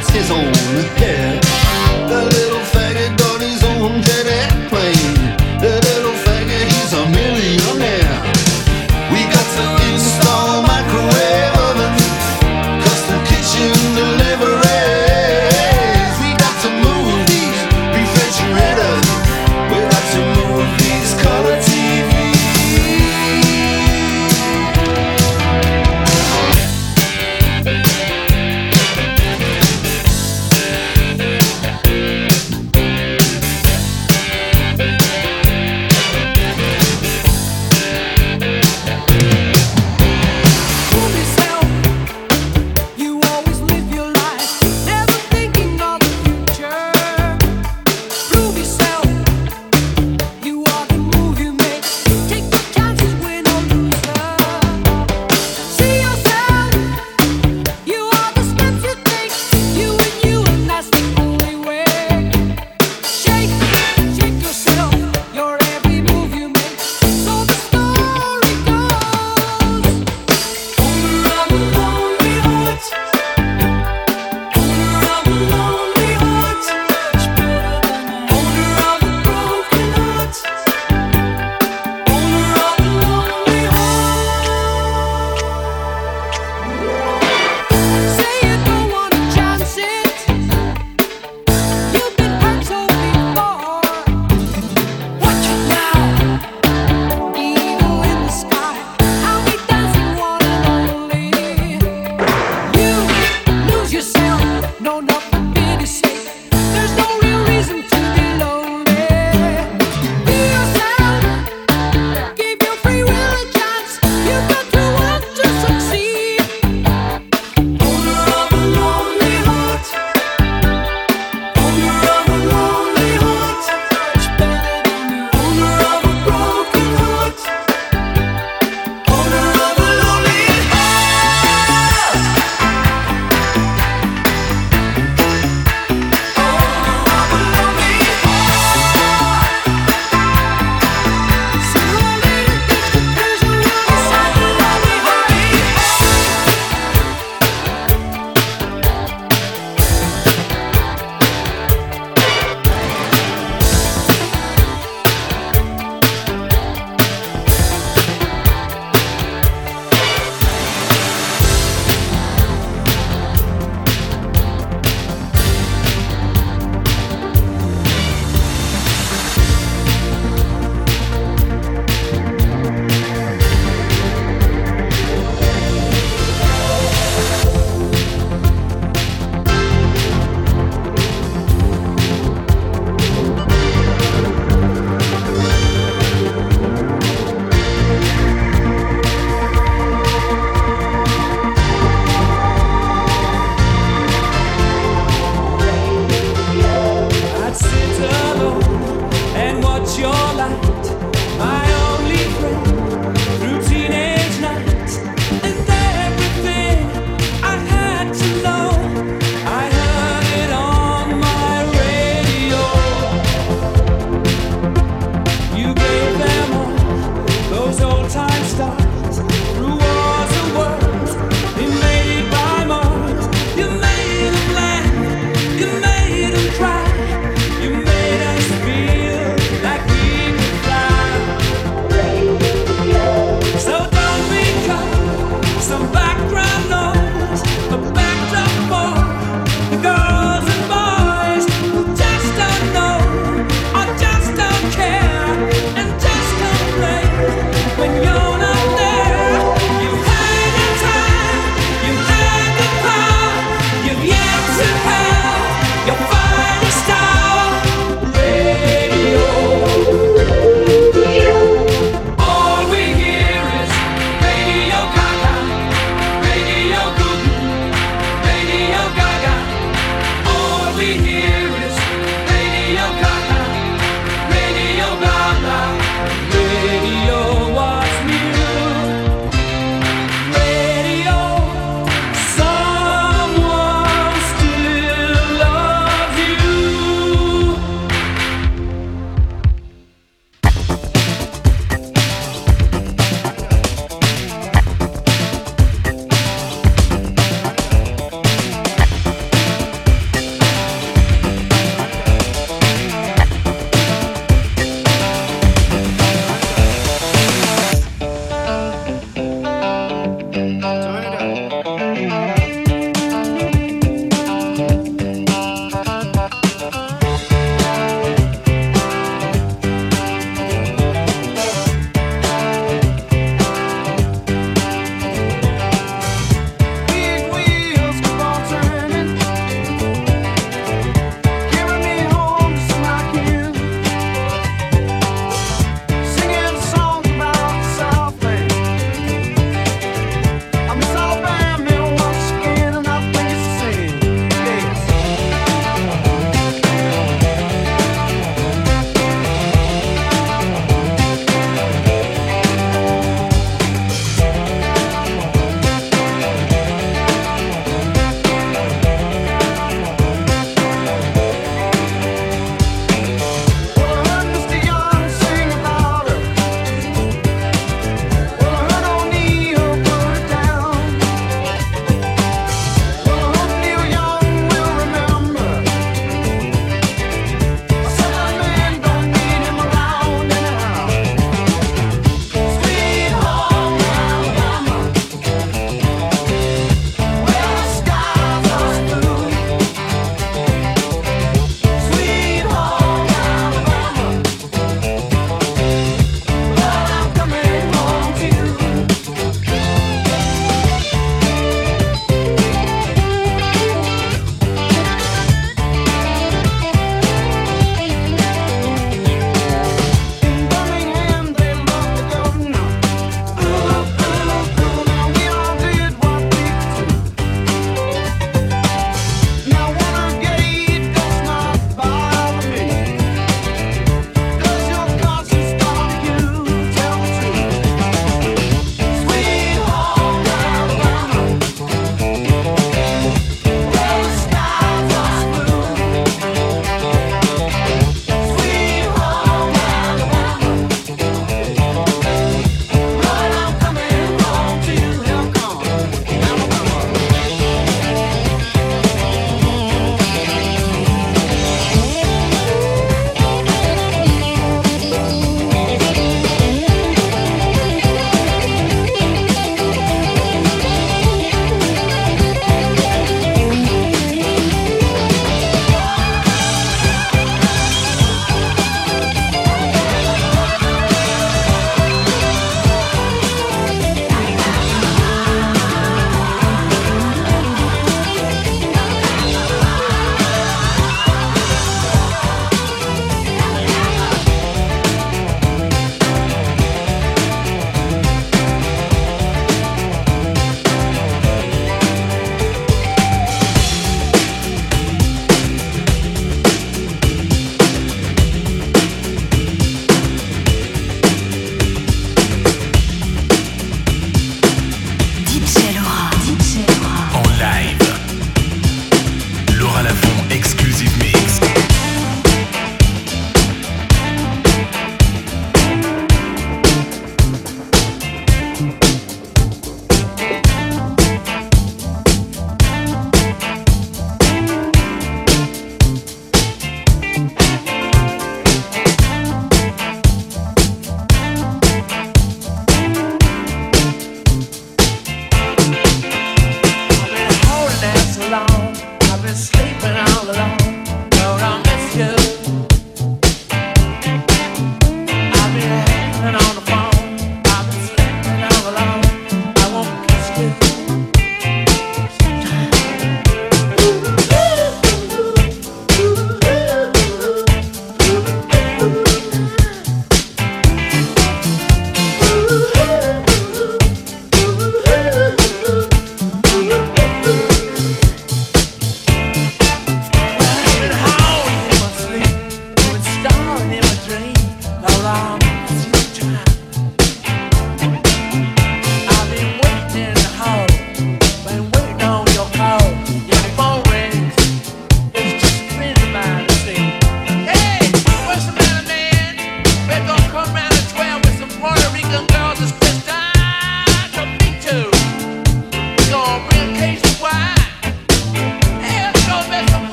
that's his.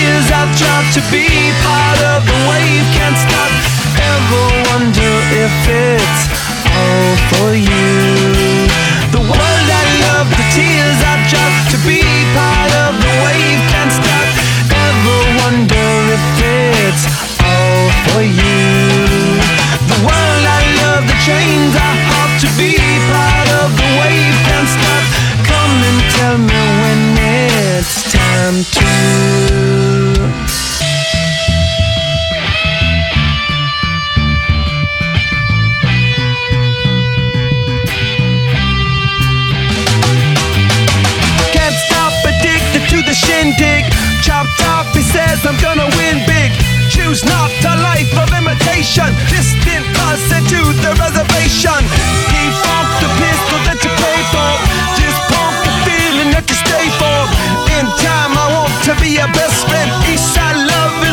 years I've tried to be part of the wave. Can't stop, ever wonder if it's all for you. The world I love, the tears I've tried to be part of the wave. Can't stop, ever wonder if it's all for you. The world I love, the chains I hop to be part of the wave. Can't stop, come and tell me when it's time to I'm gonna win big. Choose not a life of imitation. Distant us into the reservation. Defunct the pistol that you pay for. Just pump the feeling that you stay for. In time, I want to be your best friend. Eastside love